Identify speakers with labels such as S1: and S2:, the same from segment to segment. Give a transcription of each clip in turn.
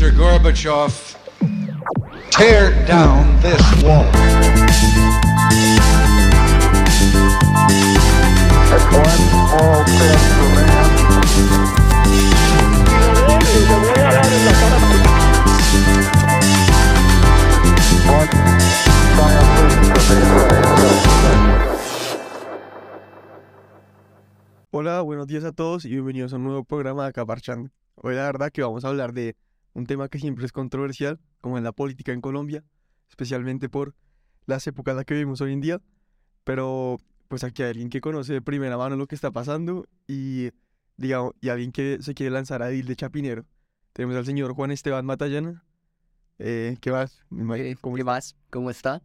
S1: Mr. Gorbachev, tear down this wall.
S2: Hola, buenos días a todos y bienvenidos a un nuevo programa de Acá Parchando. Hoy la verdad que vamos a hablar de un tema que siempre es controversial, como en la política en Colombia, especialmente por las épocas en las que vivimos hoy en día. Pero pues aquí hay alguien que conoce de primera mano lo que está pasando y, digamos, y alguien que se quiere lanzar a Edil de Chapinero. Tenemos al señor Juan Esteban Matallana. Eh, ¿Qué más?
S3: Eh, ¿Qué más? ¿Cómo está?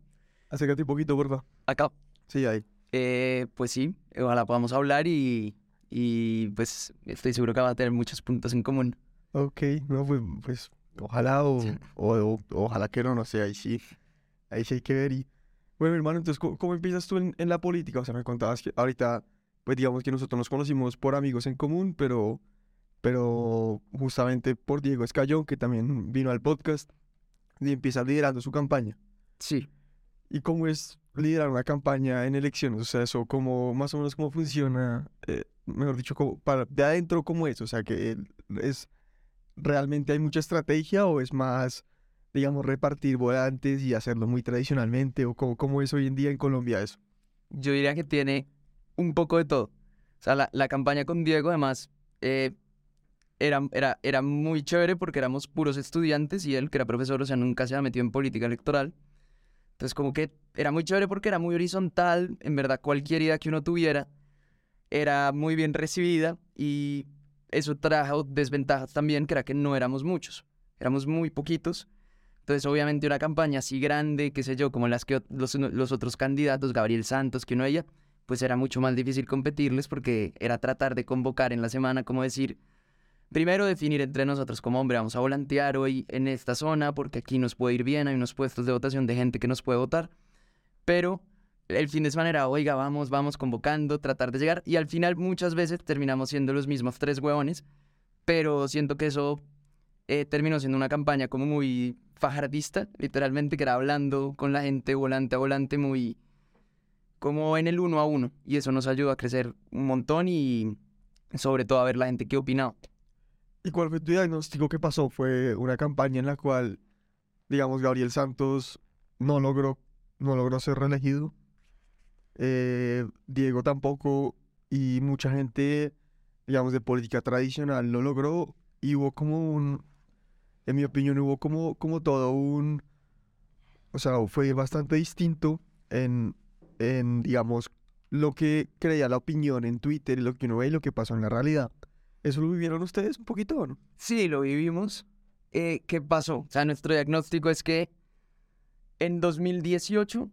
S2: Acércate un poquito, porfa.
S3: Acá.
S2: Sí, ahí.
S3: Eh, pues sí, ojalá podamos hablar y, y pues estoy seguro que va a tener muchos puntos en común.
S2: Ok, no, pues, pues ojalá o, o, o- ojalá que no, no sé, ahí sí, ahí sí hay que ver y... Bueno, hermano, entonces, ¿cómo, cómo empiezas tú en, en la política? O sea, me contabas que ahorita, pues digamos que nosotros nos conocimos por amigos en común, pero, pero justamente por Diego Escayón, que también vino al podcast, y empieza liderando su campaña.
S3: Sí.
S2: ¿Y cómo es liderar una campaña en elecciones? O sea, eso, cómo, más o menos cómo funciona, eh, mejor dicho, para, de adentro, ¿cómo es? O sea, que es, ¿realmente hay mucha estrategia o es más, digamos, repartir volantes y hacerlo muy tradicionalmente? ¿O cómo, cómo es hoy en día en Colombia eso?
S3: Yo diría que tiene un poco de todo. O sea, la, la campaña con Diego, además, eh, era, era, era muy chévere porque éramos puros estudiantes y él, que era profesor, o sea, nunca se había metido en política electoral. Entonces, como que era muy chévere porque era muy horizontal. En verdad, cualquier idea que uno tuviera era muy bien recibida y eso trajo desventajas también, que era que no éramos muchos, éramos muy poquitos. Entonces, obviamente, una campaña así grande, qué sé yo, como las que los, los otros candidatos, Gabriel Santos, que uno ella, pues era mucho más difícil competirles porque era tratar de convocar en la semana, como decir, primero definir entre nosotros como hombre, vamos a volantear hoy en esta zona porque aquí nos puede ir bien, hay unos puestos de votación de gente que nos puede votar, pero el fin de semana era, oiga, vamos, vamos convocando, tratar de llegar, y al final muchas veces terminamos siendo los mismos tres huevones, pero siento que eso eh, terminó siendo una campaña como muy fajardista, literalmente, que era hablando con la gente volante a volante, muy como en el uno a uno, y eso nos ayudó a crecer un montón y sobre todo a ver la gente que opinaba.
S2: ¿Y cuál fue tu diagnóstico? ¿Qué pasó? ¿Fue una campaña en la cual, digamos, Gabriel Santos no logró, no logró ser reelegido? Eh, Diego tampoco, y mucha gente, digamos, de política tradicional lo logró, y hubo como un, en mi opinión, hubo como, como todo un, o sea, fue bastante distinto en, en, digamos, lo que creía la opinión en Twitter lo que uno ve y lo que pasó en la realidad. ¿Eso lo vivieron ustedes un poquito no?
S3: Sí, lo vivimos. Eh, ¿Qué pasó? O sea, nuestro diagnóstico es que en 2018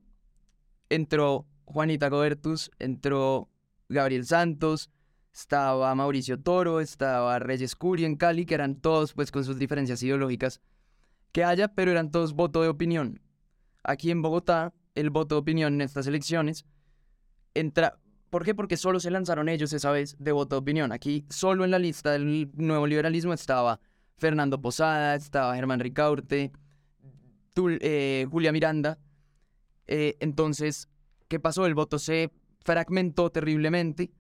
S3: entró Juanita Gobertus, entró Gabriel Santos, estaba Mauricio Toro, estaba Reyes Curi en Cali, que eran todos pues con sus diferencias ideológicas que haya, pero eran todos voto de opinión. Aquí en Bogotá, el voto de opinión en estas elecciones entra... ¿Por qué? Porque solo se lanzaron ellos esa vez de voto de opinión. Aquí solo en la lista del nuevo liberalismo estaba Fernando Posada, estaba Germán Ricaurte, eh, Julia Miranda. Eh, entonces, ¿qué pasó? El voto se fragmentó terriblemente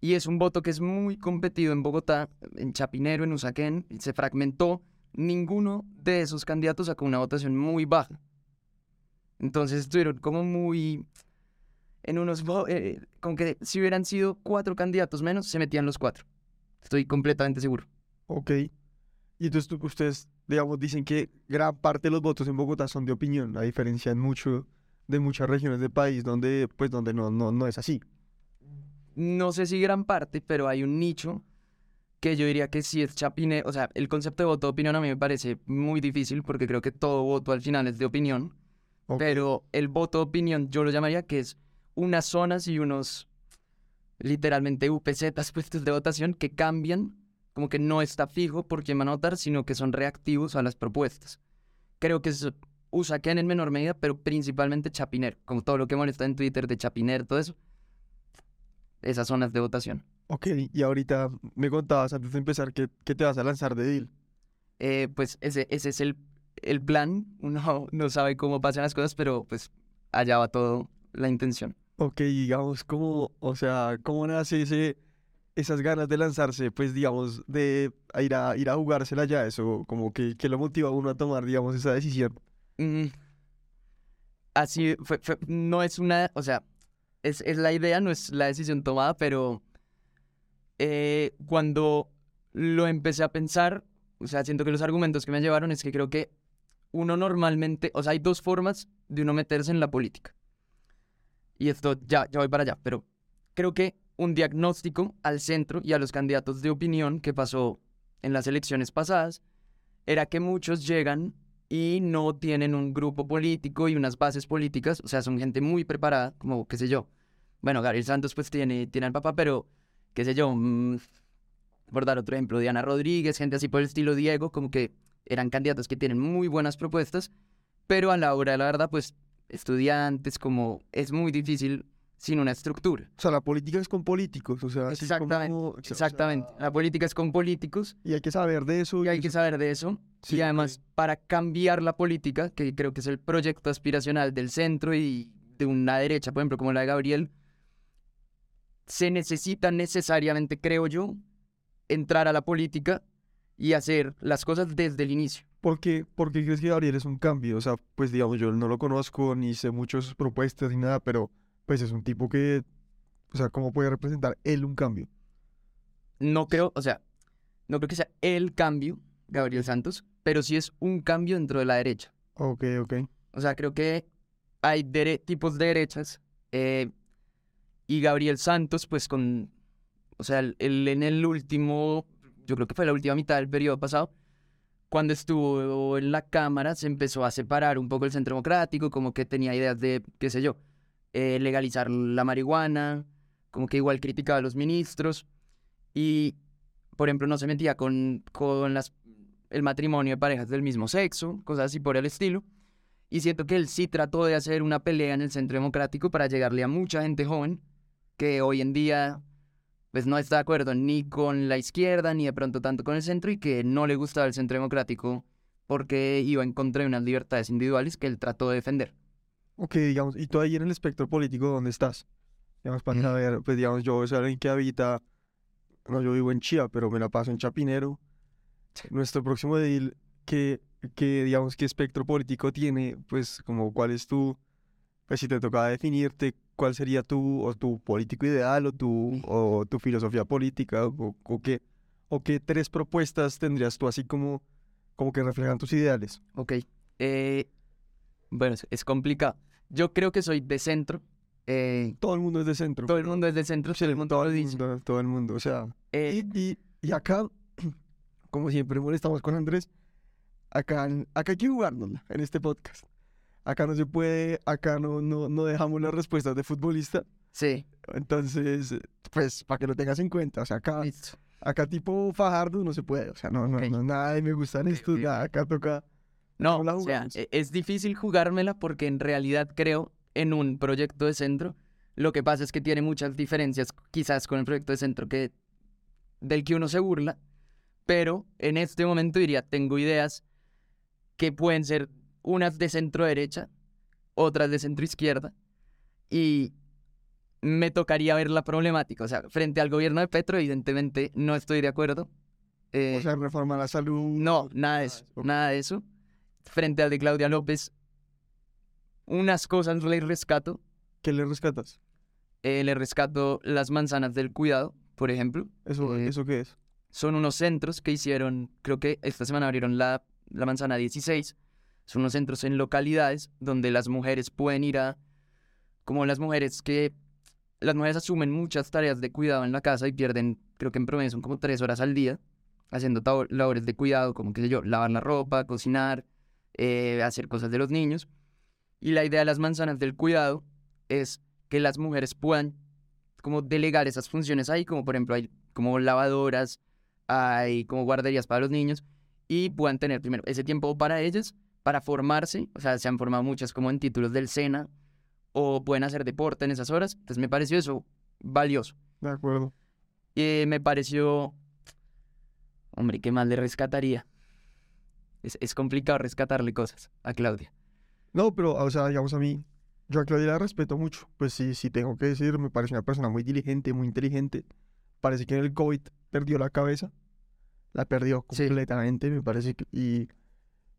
S3: y es un voto que es muy competido en Bogotá, en Chapinero, en Usaquén, se fragmentó. Ninguno de esos candidatos sacó una votación muy baja. Entonces estuvieron como muy en unos eh, con que si hubieran sido cuatro candidatos menos, se metían los cuatro. Estoy completamente seguro.
S2: Ok. Y entonces ustedes, digamos, dicen que gran parte de los votos en Bogotá son de opinión, a diferencia en mucho de muchas regiones del país donde, pues, donde no, no, no es así.
S3: No sé si gran parte, pero hay un nicho que yo diría que sí es chapinero. O sea, el concepto de voto de opinión a mí me parece muy difícil porque creo que todo voto al final es de opinión.
S2: Ok.
S3: Pero el voto de opinión yo lo llamaría que es unas zonas y unos literalmente UPZs puestos de votación que cambian, como que no está fijo por quién van a votar, sino que son reactivos a las propuestas. Creo que es Usaquén en menor medida, pero principalmente Chapinero, como todo lo que molesta en Twitter de Chapinero, todo eso. Esas zonas de votación.
S2: Ok, y ahorita me contabas antes de empezar que, que te vas a lanzar de deal.
S3: Eh, pues ese, ese es el, el plan. Uno no sabe cómo pasan las cosas, pero pues allá va todo la intención.
S2: Ok, digamos, ¿cómo, o sea, cómo nace ese, esas ganas de lanzarse, pues, digamos, de ir a, ir a jugársela ya, eso, como que, que lo motiva a uno a tomar, digamos, esa decisión?
S3: Mm, Así no es una, o sea, es, es la idea, no es la decisión tomada, pero eh, cuando lo empecé a pensar, o sea, siento que los argumentos que me llevaron es que creo que uno normalmente, o sea, hay dos formas de uno meterse en la política. Y esto ya, ya voy para allá, pero creo que un diagnóstico al centro y a los candidatos de opinión que pasó en las elecciones pasadas era que muchos llegan y no tienen un grupo político y unas bases políticas, o sea, son gente muy preparada, como, qué sé yo. Bueno, Gabriel Santos pues tiene, tiene al papá, pero, qué sé yo, mm, por dar otro ejemplo, Diana Rodríguez, gente así por el estilo Diego, como que eran candidatos que tienen muy buenas propuestas, pero a la hora de la verdad, pues, estudiantes, como, es muy difícil sin una estructura.
S2: O sea, la política es con políticos, o sea,
S3: Exactamente,
S2: como- o sea,
S3: exactamente. La política es con políticos
S2: y hay que saber de eso.
S3: y hay
S2: eso-
S3: que saber de eso.
S2: Sí,
S3: y además, para cambiar la política, que creo que es el proyecto aspiracional del centro y de una derecha, por ejemplo, como la de Gabriel, se necesita necesariamente, creo yo, entrar a la política y hacer las cosas desde el inicio.
S2: ¿Por qué, por qué crees que Gabriel es un cambio? O sea, pues digamos, yo no lo conozco, ni sé mucho sus propuestas ni nada, pero pues es un tipo que, o sea, ¿cómo puede representar él un cambio?
S3: No creo, o sea, no creo que sea el cambio, Gabriel Santos, pero sí es un cambio dentro de la derecha.
S2: Ok, ok.
S3: O sea, creo que hay tipos de derechas. eh, y Gabriel Santos, pues con. O sea, él, él en el último. Yo creo que fue la última mitad del periodo pasado. Cuando estuvo en la Cámara, se empezó a separar un poco el centro democrático, como que tenía ideas de, qué sé yo, eh, legalizar la marihuana, como que igual criticaba a los ministros. Y, por ejemplo, no se metía con, con las, el matrimonio de parejas del mismo sexo, cosas así por el estilo. Y siento que él sí trató de hacer una pelea en el centro democrático para llegarle a mucha gente joven que hoy en día pues no está de acuerdo ni con la izquierda ni de pronto tanto con el centro y que no le gustaba el centro democrático porque iba en contra de unas libertades individuales que él trató de defender.
S2: Ok, digamos, y tú ahí en el espectro político, ¿dónde estás? Digamos, para saber, pues digamos, yo soy alguien que habita, no, yo vivo en Chía, pero me la paso en Chapinero. Nuestro próximo edil, ¿qué, qué, digamos, qué espectro político tiene? Pues, como, ¿cuál es tu, pues si te tocaba definirte, cuál sería tu, o tu político ideal, o tu, o tu filosofía política, o, o qué, o qué tres propuestas tendrías tú así como, como que reflejan tus ideales?
S3: Ok. eh, bueno, es, es complicado. Yo creo que soy de centro. eh,
S2: Todo el mundo es de centro.
S3: todo el mundo es de centro, todo el mundo
S2: todo el mundo, todo el mundo, o sea,
S3: Eh,
S2: y, y, y acá, como siempre molestamos con Andrés, acá, acá hay que jugárnosla en este podcast. Acá no se puede, acá no, no, no dejamos las respuestas de futbolista,
S3: sí,
S2: entonces, pues, para que lo tengas en cuenta, o sea, acá,
S3: listo.
S2: acá tipo Fajardo no se puede, o sea, no, no,
S3: Ok.
S2: no, nada de me gustan
S3: Ok,
S2: estos,
S3: ok,
S2: nada, acá toca,
S3: No,
S2: ¿Cómo la
S3: o sea, e- es difícil jugármela porque en realidad creo en un proyecto de centro. Lo que pasa es que tiene muchas diferencias quizás con el proyecto de centro que del que uno se burla, pero en este momento diría, tengo ideas que pueden ser unas de centro derecha, otras de centro izquierda y me tocaría ver la problemática, o sea, frente al gobierno de Petro evidentemente no estoy de acuerdo. Eh,
S2: o sea, reformar la salud.
S3: no, nada de eso, nada de eso. Frente al de Claudia López, unas cosas le rescato.
S2: ¿Qué le rescatas?
S3: Eh, le rescato las manzanas del cuidado, por ejemplo.
S2: ¿Eso,
S3: Eh,
S2: ¿eso qué es?
S3: Son unos centros que hicieron, creo que esta semana abrieron la, la manzana 16. Son unos centros en localidades donde las mujeres pueden ir a, como las mujeres que, las mujeres asumen muchas tareas de cuidado en la casa y pierden, creo que en promedio son como tres horas al día, haciendo labores de cuidado, como qué sé yo, lavar la ropa, cocinar, eh, hacer cosas de los niños. Y la idea de las manzanas del cuidado es que las mujeres puedan como delegar esas funciones ahí, como por ejemplo hay como lavadoras, hay como guarderías para los niños y puedan tener primero ese tiempo para ellas, para formarse, o sea, se han formado muchas como en títulos del SENA o pueden hacer deporte en esas horas, entonces me pareció eso valioso.
S2: De acuerdo.
S3: Y me pareció, hombre, ¿qué más le rescataría? Es, es complicado rescatarle cosas a Claudia.
S2: No, pero, o sea, digamos a mí, yo a Claudia la respeto mucho. Pues sí, sí tengo que decir, me parece una persona muy diligente, muy inteligente. Parece que en el COVID perdió la cabeza. La perdió
S3: Sí.
S2: completamente, me parece que... Y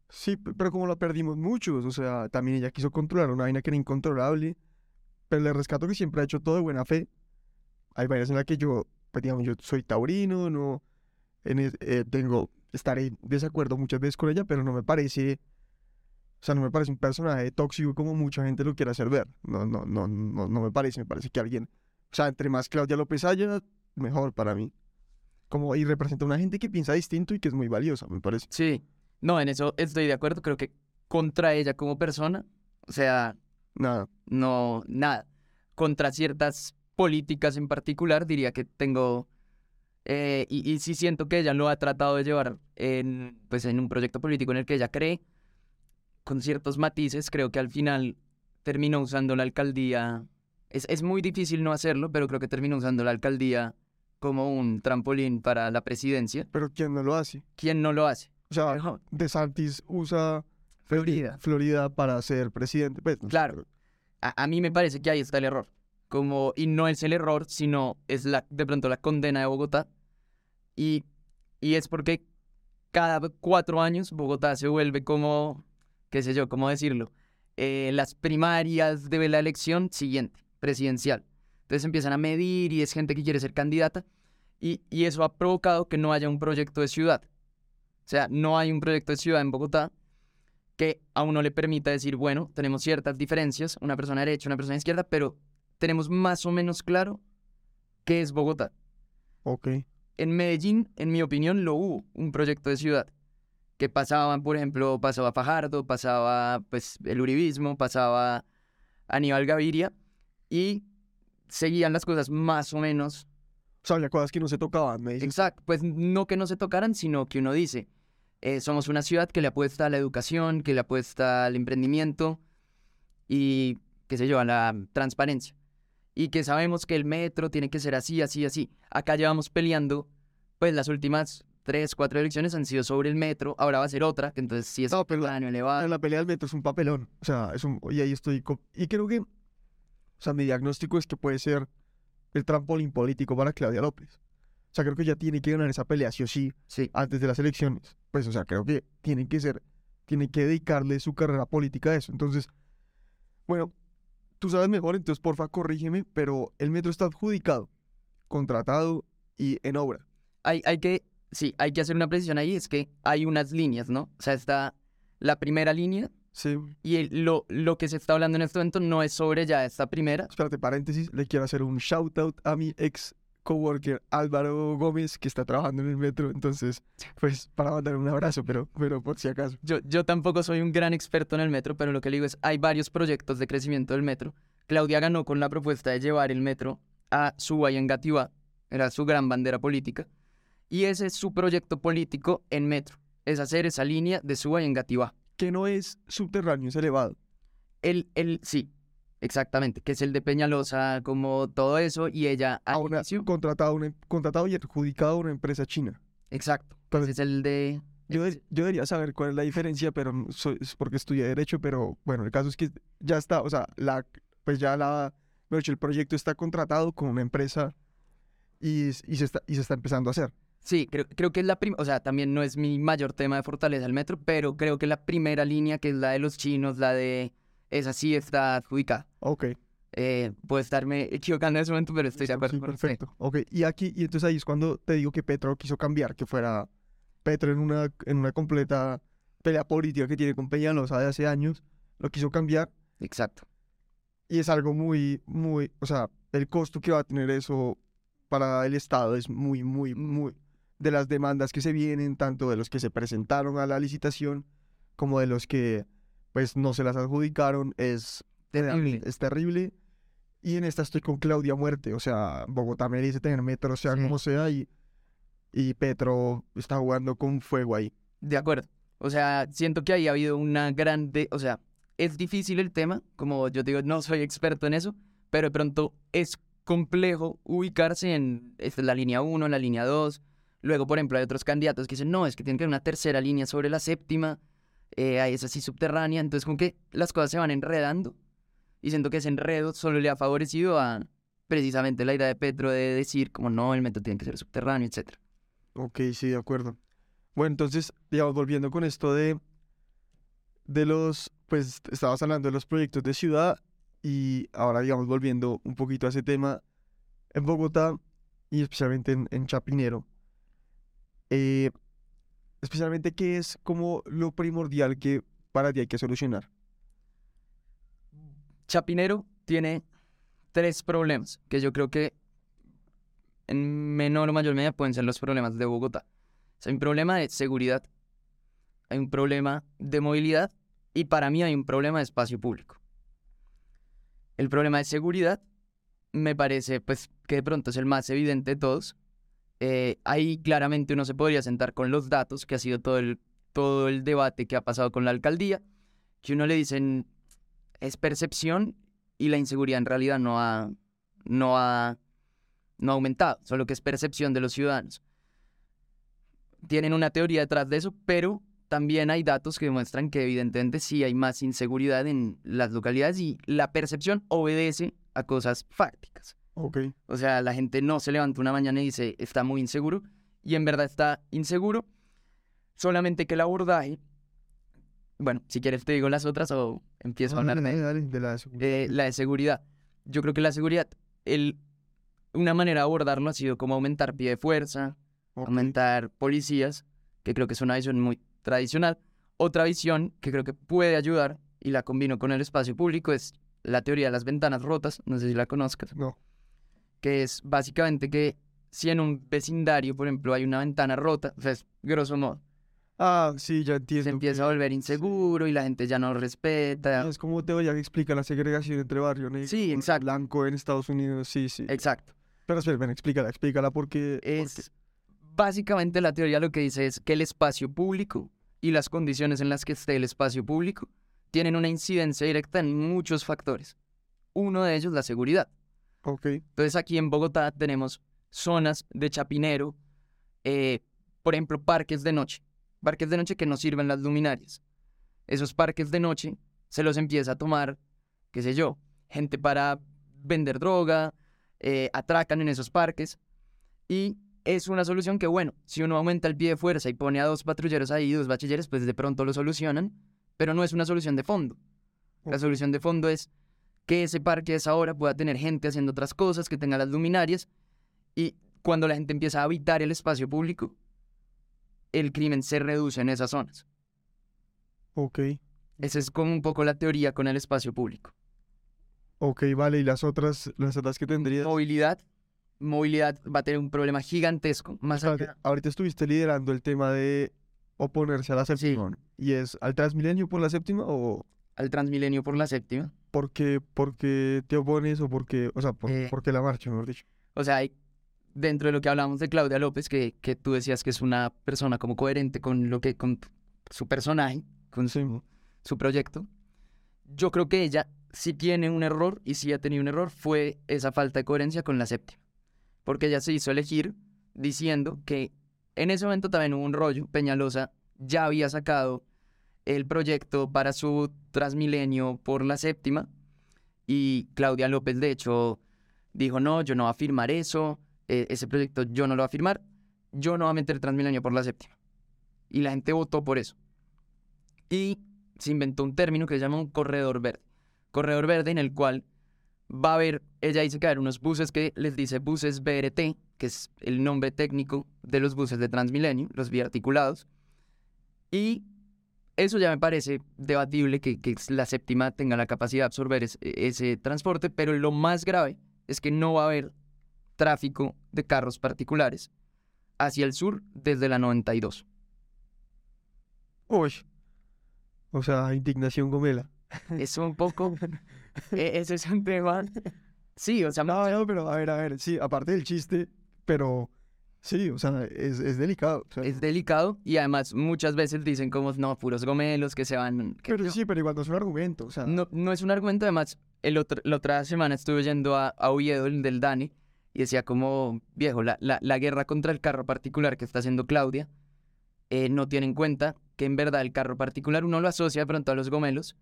S2: sí, pero como la perdimos muchos, o sea, también ella quiso controlar una vaina que era incontrolable. Pero le rescato que siempre ha hecho todo de buena fe. Hay vainas en las que yo, pues digamos, yo soy taurino, no... En eh, tengo, estaré en desacuerdo muchas veces con ella, pero no me parece... O sea, no me parece un personaje tóxico como mucha gente lo quiere hacer ver. No, no, no, no, no me parece. Me parece que alguien. O sea, entre más Claudia López haya, mejor para mí. Como, y representa a una gente que piensa distinto y que es muy valiosa, me parece.
S3: Sí, no, en eso estoy de acuerdo. Creo que contra ella como persona, o sea,
S2: Nada.
S3: no, nada. Contra ciertas políticas en particular, diría que tengo. Eh, y, y sí siento que ella lo ha tratado de llevar en, pues, en un proyecto político en el que ella cree, con ciertos matices. Creo que al final terminó usando la alcaldía. Es, es muy difícil no hacerlo, pero creo que terminó usando la alcaldía como un trampolín para la presidencia.
S2: Pero ¿quién no lo hace?
S3: ¿Quién no lo hace?
S2: O sea,
S3: Mejor.
S2: DeSantis usa
S3: Florida.
S2: Florida para ser presidente. Pues, no
S3: Claro. A, a mí me parece que ahí está el error. Como, y no es el error, sino es la, de pronto la condena de Bogotá. Y, y es porque cada cuatro años Bogotá se vuelve como, qué sé yo, cómo decirlo, eh, las primarias de la elección siguiente, presidencial. Entonces empiezan a medir y es gente que quiere ser candidata. Y, y eso ha provocado que no haya un proyecto de ciudad. O sea, no hay un proyecto de ciudad en Bogotá que a uno le permita decir, bueno, tenemos ciertas diferencias, una persona derecha, una persona izquierda, pero tenemos más o menos claro qué es Bogotá.
S2: Ok.
S3: En Medellín, en mi opinión, lo hubo, un proyecto de ciudad, que pasaba, por ejemplo, pasaba Fajardo, pasaba pues el uribismo, pasaba Aníbal Gaviria, y seguían las cosas más o menos
S2: O sea, había cosas que no se tocaban, me dices.
S3: Exacto, pues no que no se tocaran, sino que uno dice, eh, somos una ciudad que le apuesta a la educación, que le apuesta al emprendimiento y, qué sé yo, a la transparencia. Y que sabemos que el metro tiene que ser así, así, así. Acá llevamos peleando, pues las últimas tres, cuatro elecciones han sido sobre el metro, ahora va a ser otra, que entonces sí es
S2: No, pero
S3: un
S2: la-
S3: elevado.
S2: la pelea del metro es un papelón. O sea, es un. Y ahí estoy. Y creo que. O sea, mi diagnóstico es que puede ser el trampolín político para Claudia López. O sea, creo que ella tiene que ganar esa pelea, sí o sí,
S3: Sí,
S2: antes de las elecciones. Pues, o sea, creo que tienen que ser. Tiene que dedicarle su carrera política a eso. Entonces, bueno, tú sabes mejor, entonces porfa, corrígeme, pero el metro está adjudicado, contratado y en obra.
S3: hay, hay que, sí, hay que hacer una precisión ahí, es que hay unas líneas, ¿no? O sea, está la primera línea,
S2: Sí.
S3: Y el- lo, lo que se está hablando en este momento no es sobre ya esta primera.
S2: Espérate, paréntesis, le quiero hacer un shout out a mi ex coworker Álvaro Gómez, que está trabajando en el metro, entonces, pues, para mandar un abrazo, pero, pero por si acaso.
S3: Yo, yo tampoco soy un gran experto en el metro, pero lo que le digo es, hay varios proyectos de crecimiento del metro. Claudia ganó con la propuesta de llevar el metro a Suba y Engativá, era su gran bandera política. Y ese es su proyecto político en metro, es hacer esa línea de Suba y Engativá.
S2: Que no es subterráneo, es elevado.
S3: El, el, sí, exactamente, que es el de Peñalosa, como todo eso, y ella
S2: A una,
S3: inicio-
S2: contratado, una, contratado y adjudicado a una empresa china.
S3: Exacto, ese es el de...
S2: yo, de- yo debería saber cuál es la diferencia, pero soy, es porque estudié Derecho, pero bueno, el caso es que ya está, o sea, la, pues ya la, el proyecto está contratado con una empresa y, y, se, está, y se está empezando a hacer.
S3: Sí, creo, creo que es la primera, o sea, también no es mi mayor tema de fortaleza el metro, pero creo que la primera línea, que es la de los chinos, la de esa sí está adjudicada.
S2: Ok.
S3: Eh, puedo estarme equivocando en ese momento, pero estoy de acuerdo
S2: sí,
S3: con usted.
S2: perfecto. Ok, y aquí, y entonces ahí es cuando te digo que Petro quiso cambiar, que fuera Petro en una, en una completa pelea política que tiene con Peñalosa de hace años, lo quiso cambiar
S3: Exacto.
S2: y es algo muy, muy, o sea, el costo que va a tener eso para el Estado es muy, muy, muy, de las demandas que se vienen, tanto de los que se presentaron a la licitación como de los que, pues, no se las adjudicaron, es
S3: Terrible.
S2: es terrible. Y en esta estoy con Claudia Muerte. O sea, Bogotá merece tener metro, sea
S3: Sí.
S2: como sea. Y, y Petro está jugando con fuego ahí.
S3: De acuerdo. O sea, siento que ahí ha habido una grande, o sea, es difícil el tema, como yo digo, no soy experto en eso, pero de pronto es complejo ubicarse en esta es la línea 1, la línea 2, Luego, por ejemplo, hay otros candidatos que dicen, no, es que tiene que haber una tercera línea sobre la séptima, eh, es así subterránea, entonces como que las cosas se van enredando y siento que ese enredo solo le ha favorecido a precisamente la idea de Petro de decir como no, el metro tiene que ser subterráneo, etc.
S2: Ok, sí, de acuerdo. Bueno, entonces, digamos, volviendo con esto de, de los, pues, estabas hablando de los proyectos de ciudad y ahora, digamos, volviendo un poquito a ese tema, en Bogotá y especialmente en, en Chapinero, eh, especialmente, ¿qué es como lo primordial que para ti hay que solucionar?
S3: Chapinero tiene tres problemas que yo creo que en menor o mayor medida pueden ser los problemas de Bogotá. Hay un problema de seguridad, hay un problema de movilidad y para mí hay un problema de espacio público. El problema de seguridad me parece pues que de pronto es el más evidente de todos. Eh, ahí claramente uno se podría sentar con los datos, que ha sido todo el, todo el debate que ha pasado con la alcaldía, que uno le dicen es percepción y la inseguridad en realidad no ha, no ha, no ha aumentado, solo que es percepción de los ciudadanos. Tienen una teoría detrás de eso, pero también hay datos que demuestran que evidentemente sí hay más inseguridad en las localidades y la percepción obedece a cosas fácticas.
S2: Ok.
S3: O sea, la gente no se levanta una mañana y dice está muy inseguro y en verdad está inseguro, solamente que el abordaje, bueno, si quieres te digo las otras o empiezo a hablar de
S2: la seguridad.
S3: eh, la de seguridad. Yo creo que la seguridad, el, una manera de abordarlo ha sido como aumentar pie de fuerza,
S2: Ok.
S3: aumentar policías, que creo que es una visión muy tradicional. Otra visión que creo que puede ayudar, y la combino con el espacio público, es la teoría de las ventanas rotas, no sé si la conozcas,
S2: No.
S3: Que es básicamente que si en un vecindario, por ejemplo, hay una ventana rota, o sea, es grosso modo,
S2: Ah, sí, ya entiendo.
S3: se empieza a volver inseguro y la gente ya no respeta.
S2: Es como teoría que explica la segregación entre barrio negro
S3: Sí,
S2: y
S3: exacto.
S2: blanco en Estados Unidos. Sí, sí.
S3: Exacto.
S2: Pero espera, ven, explícala, explícala porque...
S3: Es básicamente la teoría lo que dice es que el espacio público y las condiciones en las que esté el espacio público tienen una incidencia directa en muchos factores. Uno de ellos la seguridad.
S2: Ok,
S3: Entonces aquí en Bogotá tenemos zonas de chapinero, eh, por ejemplo, parques de noche. Parques de noche que no sirven las luminarias. Esos parques de noche se los empieza a tomar, qué sé yo, gente para vender droga, eh, atracan en esos parques. Y es una solución que, bueno, si uno aumenta el pie de fuerza y pone a dos patrulleros ahí, dos bachilleres, pues de pronto lo solucionan, pero no es una solución de fondo. La solución de fondo es que ese parque a esa hora pueda tener gente haciendo otras cosas, que tenga las luminarias, y cuando la gente empieza a habitar el espacio público, el crimen se reduce en esas zonas.
S2: ok,
S3: Esa es como un poco la teoría con el espacio público.
S2: ok, vale. ¿Y las otras, las otras que tendrías?
S3: Movilidad. Movilidad va a tener un problema gigantesco. Más
S2: Espérate,
S3: allá.
S2: ahorita estuviste liderando el tema de oponerse a la séptima. ¿Y es al Transmilenio por la séptima o
S3: al Transmilenio por la séptima.
S2: por qué, por qué te opones o por qué, o sea, por,
S3: Eh.
S2: por qué la marcha, mejor dicho?
S3: O sea, dentro de lo que hablamos de Claudia López, que, que tú decías que es una persona como coherente con lo que, con su personaje, con
S2: Sí.
S3: su, su proyecto. Yo creo que ella sí tiene un error y sí ha tenido un error, fue esa falta de coherencia con la séptima. Porque ella se hizo elegir diciendo que en ese momento también hubo un rollo. Peñalosa ya había sacado el proyecto para su Transmilenio por la séptima y Claudia López, de hecho, dijo, no, yo no voy a firmar eso, eh, ese proyecto yo no lo voy a firmar, yo no voy a meter Transmilenio por la séptima. Y la gente votó por eso. Y se inventó un término que se llama un corredor verde. Corredor verde en el cual va a haber, ella dice que va a haber unos buses que les dice buses BRT, que es el nombre técnico de los buses de Transmilenio, los biarticulados. Y eso ya me parece debatible que, que la séptima tenga la capacidad de absorber es- ese transporte, pero lo más grave es que no va a haber tráfico de carros particulares hacia el sur desde la 92.
S2: Uy. O sea, indignación gomela.
S3: Es un poco... e- ese es un tema... Sí, o sea,
S2: No, no, pero a ver, a ver, sí, aparte del chiste, pero sí, o sea, es, es delicado. o sea,
S3: es delicado y además muchas veces dicen como, no, puros gomelos que se van... que
S2: pero
S3: no".
S2: sí, pero igual no es un argumento, o sea,
S3: No, no es un argumento, además, el otro, la otra semana estuve yendo a, a Oviedo, el del Dani, y decía como, viejo, la, la, la guerra contra el carro particular que está haciendo Claudia eh, no tiene en cuenta que en verdad el carro particular uno lo asocia de pronto a los gomelos,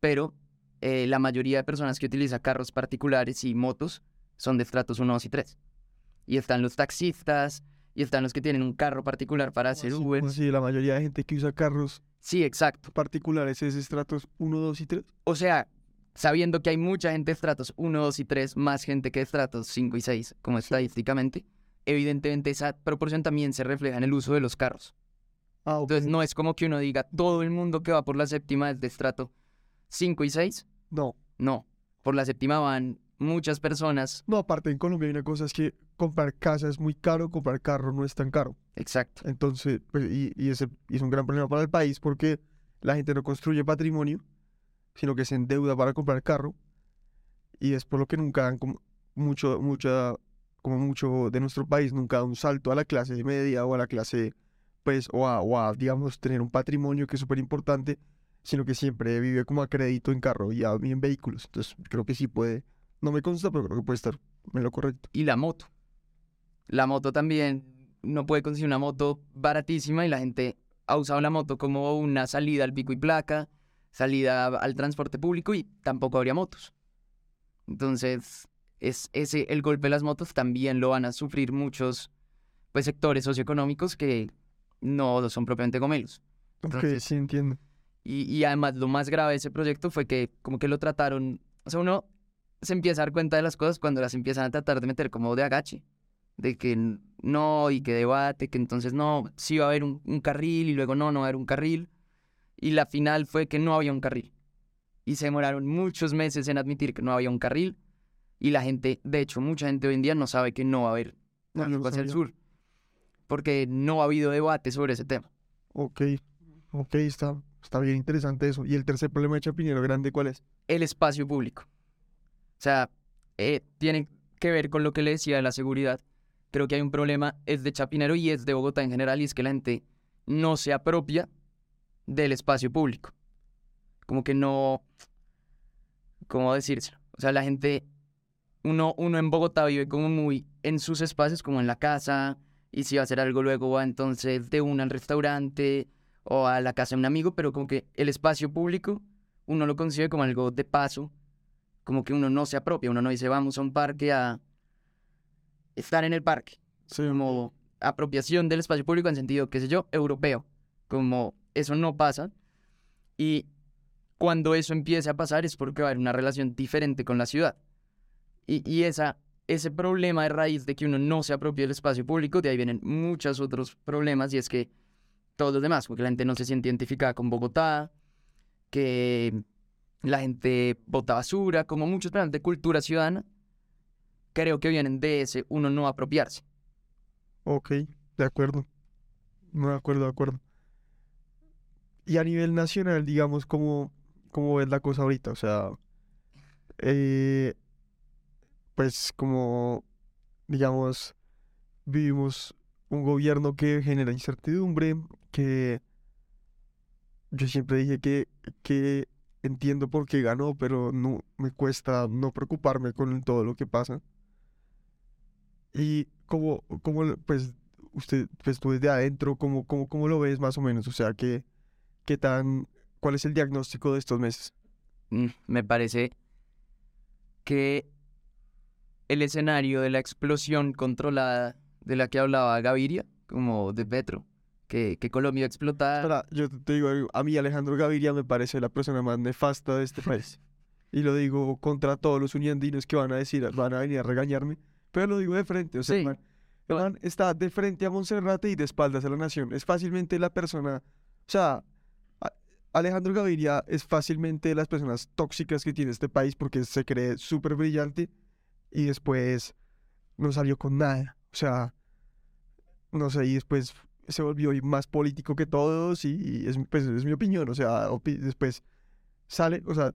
S3: pero eh, la mayoría de personas que utilizan carros particulares y motos son de estratos 1, 2 y 3. Y están los taxistas, y están los que tienen un carro particular para hacer
S2: Sí,
S3: Uber.
S2: Sí, la mayoría de gente que usa carros
S3: Sí, exacto.
S2: particulares es estratos 1, 2 y 3.
S3: O sea, sabiendo que hay mucha gente de estratos 1, 2 y 3, más gente que de estratos 5 y 6, como estadísticamente, evidentemente esa proporción también se refleja en el uso de los carros.
S2: Ah, ok.
S3: Entonces no es como que uno diga todo el mundo que va por la séptima es de estrato 5 y 6.
S2: No,
S3: No, por la séptima van muchas personas.
S2: no, aparte en Colombia hay una cosa, es que comprar casa es muy caro, comprar carro no es tan caro.
S3: Exacto.
S2: Entonces, pues, y, y ese y es un gran problema para el país porque la gente no construye patrimonio, sino que se endeuda para comprar carro. Y es por lo que nunca dan como mucho, mucha, como mucho de nuestro país, nunca da un salto a la clase media o a la clase, pues, o a, o a, digamos, tener un patrimonio que es súper importante, sino que siempre vive como a crédito en carro y, a- y en vehículos. Entonces, creo que sí puede, no me consta, pero creo que puede estar en lo correcto.
S3: Y la moto. La moto también, no puede conseguir una moto baratísima y la gente ha usado la moto como una salida al pico y placa, salida al transporte público y tampoco habría motos. Entonces, es ese el golpe de las motos también lo van a sufrir muchos pues sectores socioeconómicos que no son propiamente gomelos.
S2: Ok, sí entiendo.
S3: Y, y además lo más grave de ese proyecto fue que como que lo trataron, o sea, uno se empieza a dar cuenta de las cosas cuando las empiezan a tratar de meter como de agache, de que no y que debate, que entonces no, sí va a haber un, un carril y luego no, no va a haber un carril. Y la final fue que no había un carril. Y se demoraron muchos meses en admitir que no había un carril. Y la gente, de hecho, mucha gente hoy en día no sabe que no va a haber
S2: No, yo no
S3: hacia el sur. Porque no ha habido debate sobre ese tema.
S2: Ok, ok, está, está bien interesante eso. ¿Y el tercer problema de Chapinero Grande cuál es?
S3: el espacio público. O sea, eh, tiene que ver con lo que le decía de la seguridad. Creo que hay un problema, es de Chapinero y es de Bogotá en general, y es que la gente no se apropia del espacio público. Como que no... ¿Cómo decírselo? O sea, la gente, uno, uno en Bogotá vive como muy en sus espacios, como en la casa, y si va a hacer algo luego va entonces de una al restaurante o a la casa de un amigo, pero como que el espacio público uno lo concibe como algo de paso, como que uno no se apropia, uno no dice vamos a un parque a estar en el parque,
S2: Sí,
S3: como apropiación del espacio público en sentido, qué sé yo, europeo, como eso no pasa. Y cuando eso empiece a pasar es porque va a haber una relación diferente con la ciudad. Y, y esa, ese problema de raíz de que uno no se apropia del espacio público, de ahí vienen muchos otros problemas y es que todos los demás, porque la gente no se siente identificada con Bogotá, que la gente bota basura, como muchos problemas de cultura ciudadana, creo que vienen de ese uno no apropiarse.
S2: Ok, de acuerdo. No, de acuerdo, de acuerdo. Y a nivel nacional, digamos, ¿cómo, cómo ves la cosa ahorita? O sea, eh, pues como, digamos, vivimos un gobierno que genera incertidumbre, que yo siempre dije que, que entiendo por qué ganó, pero no me cuesta no preocuparme con todo lo que pasa. Y como, como pues usted, pues tú desde adentro, ¿cómo, cómo, cómo lo ves más o menos? O sea, ¿qué, qué tan, cuál es el diagnóstico de estos meses?
S3: Mm, Me parece que el escenario de la explosión controlada de la que hablaba Gaviria, como de Petro, que, que Colombia explotara.
S2: Espera, yo te digo algo, a mí Alejandro Gaviria me parece la persona más nefasta de este país. Y lo digo contra todos los uniandinos que van a decir, van a venir a regañarme, pero lo digo de frente, o sea,
S3: Sí.
S2: man- man está de frente a Monserrate y de espaldas a la nación. Es fácilmente la persona, o sea, Alejandro Gaviria es fácilmente de las personas tóxicas que tiene este país porque se cree súper brillante y después no salió con nada. O sea, no sé, y después se volvió más político que todos y es, pues, es mi opinión, o sea, después sale, o sea,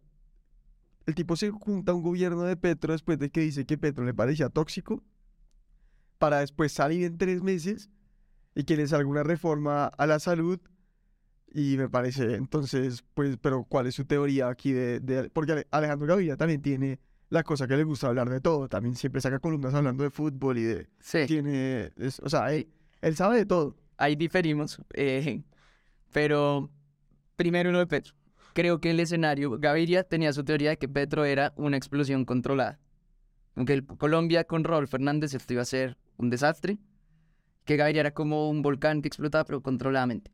S2: el tipo se junta a un gobierno de Petro después de que dice que Petro le parecía tóxico para después salir en tres meses y que le salga una reforma a la salud y me parece, entonces, pues, pero ¿cuál es su teoría aquí de, de- porque Ale- Alejandro Gaviria también tiene la cosa que le gusta hablar de todo. También siempre saca columnas hablando de fútbol y de...
S3: Sí,
S2: Tiene... es- o sea, él, él sabe de todo.
S3: Ahí diferimos. eh, pero primero lo de Petro. Creo que el escenario, Gaviria tenía su teoría de que Petro era una explosión controlada. Aunque el Colombia con Raúl Fernández esto iba a ser un desastre. Que Gaviria era como un volcán que explotaba, pero controladamente.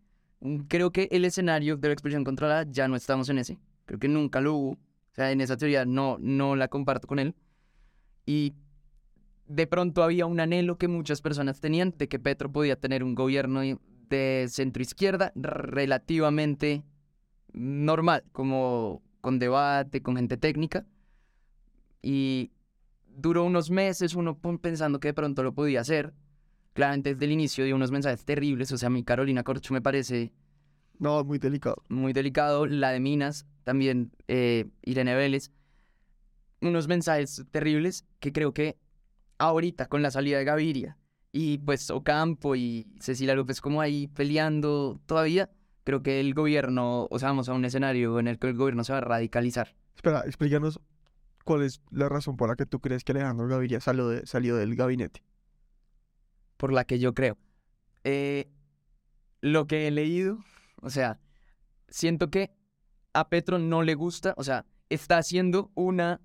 S3: Creo que el escenario de la explosión controlada ya no estamos en ese. Creo que nunca lo hubo. O sea, en esa teoría no, no la comparto con él. Y de pronto había un anhelo que muchas personas tenían de que Petro podía tener un gobierno de centro izquierda relativamente normal, como con debate, con gente técnica. Y duró unos meses uno pensando que de pronto lo podía hacer. Claramente desde el inicio dio unos mensajes terribles, o sea, mí Carolina Corcho me parece
S2: No, muy delicado.
S3: muy delicado. La de Minas, también eh, Irene Vélez. Unos mensajes terribles que creo que ahorita con la salida de Gaviria y pues Ocampo y Cecilia López como ahí peleando todavía, creo que el gobierno, o sea, vamos a un escenario en el que el gobierno se va a radicalizar.
S2: Espera, explícanos cuál es la razón por la que tú crees que Alejandro Gaviria salió, de- salió del gabinete.
S3: por la que yo creo. Eh, lo que he leído, o sea, siento que a Petro no le gusta, o sea, está haciendo una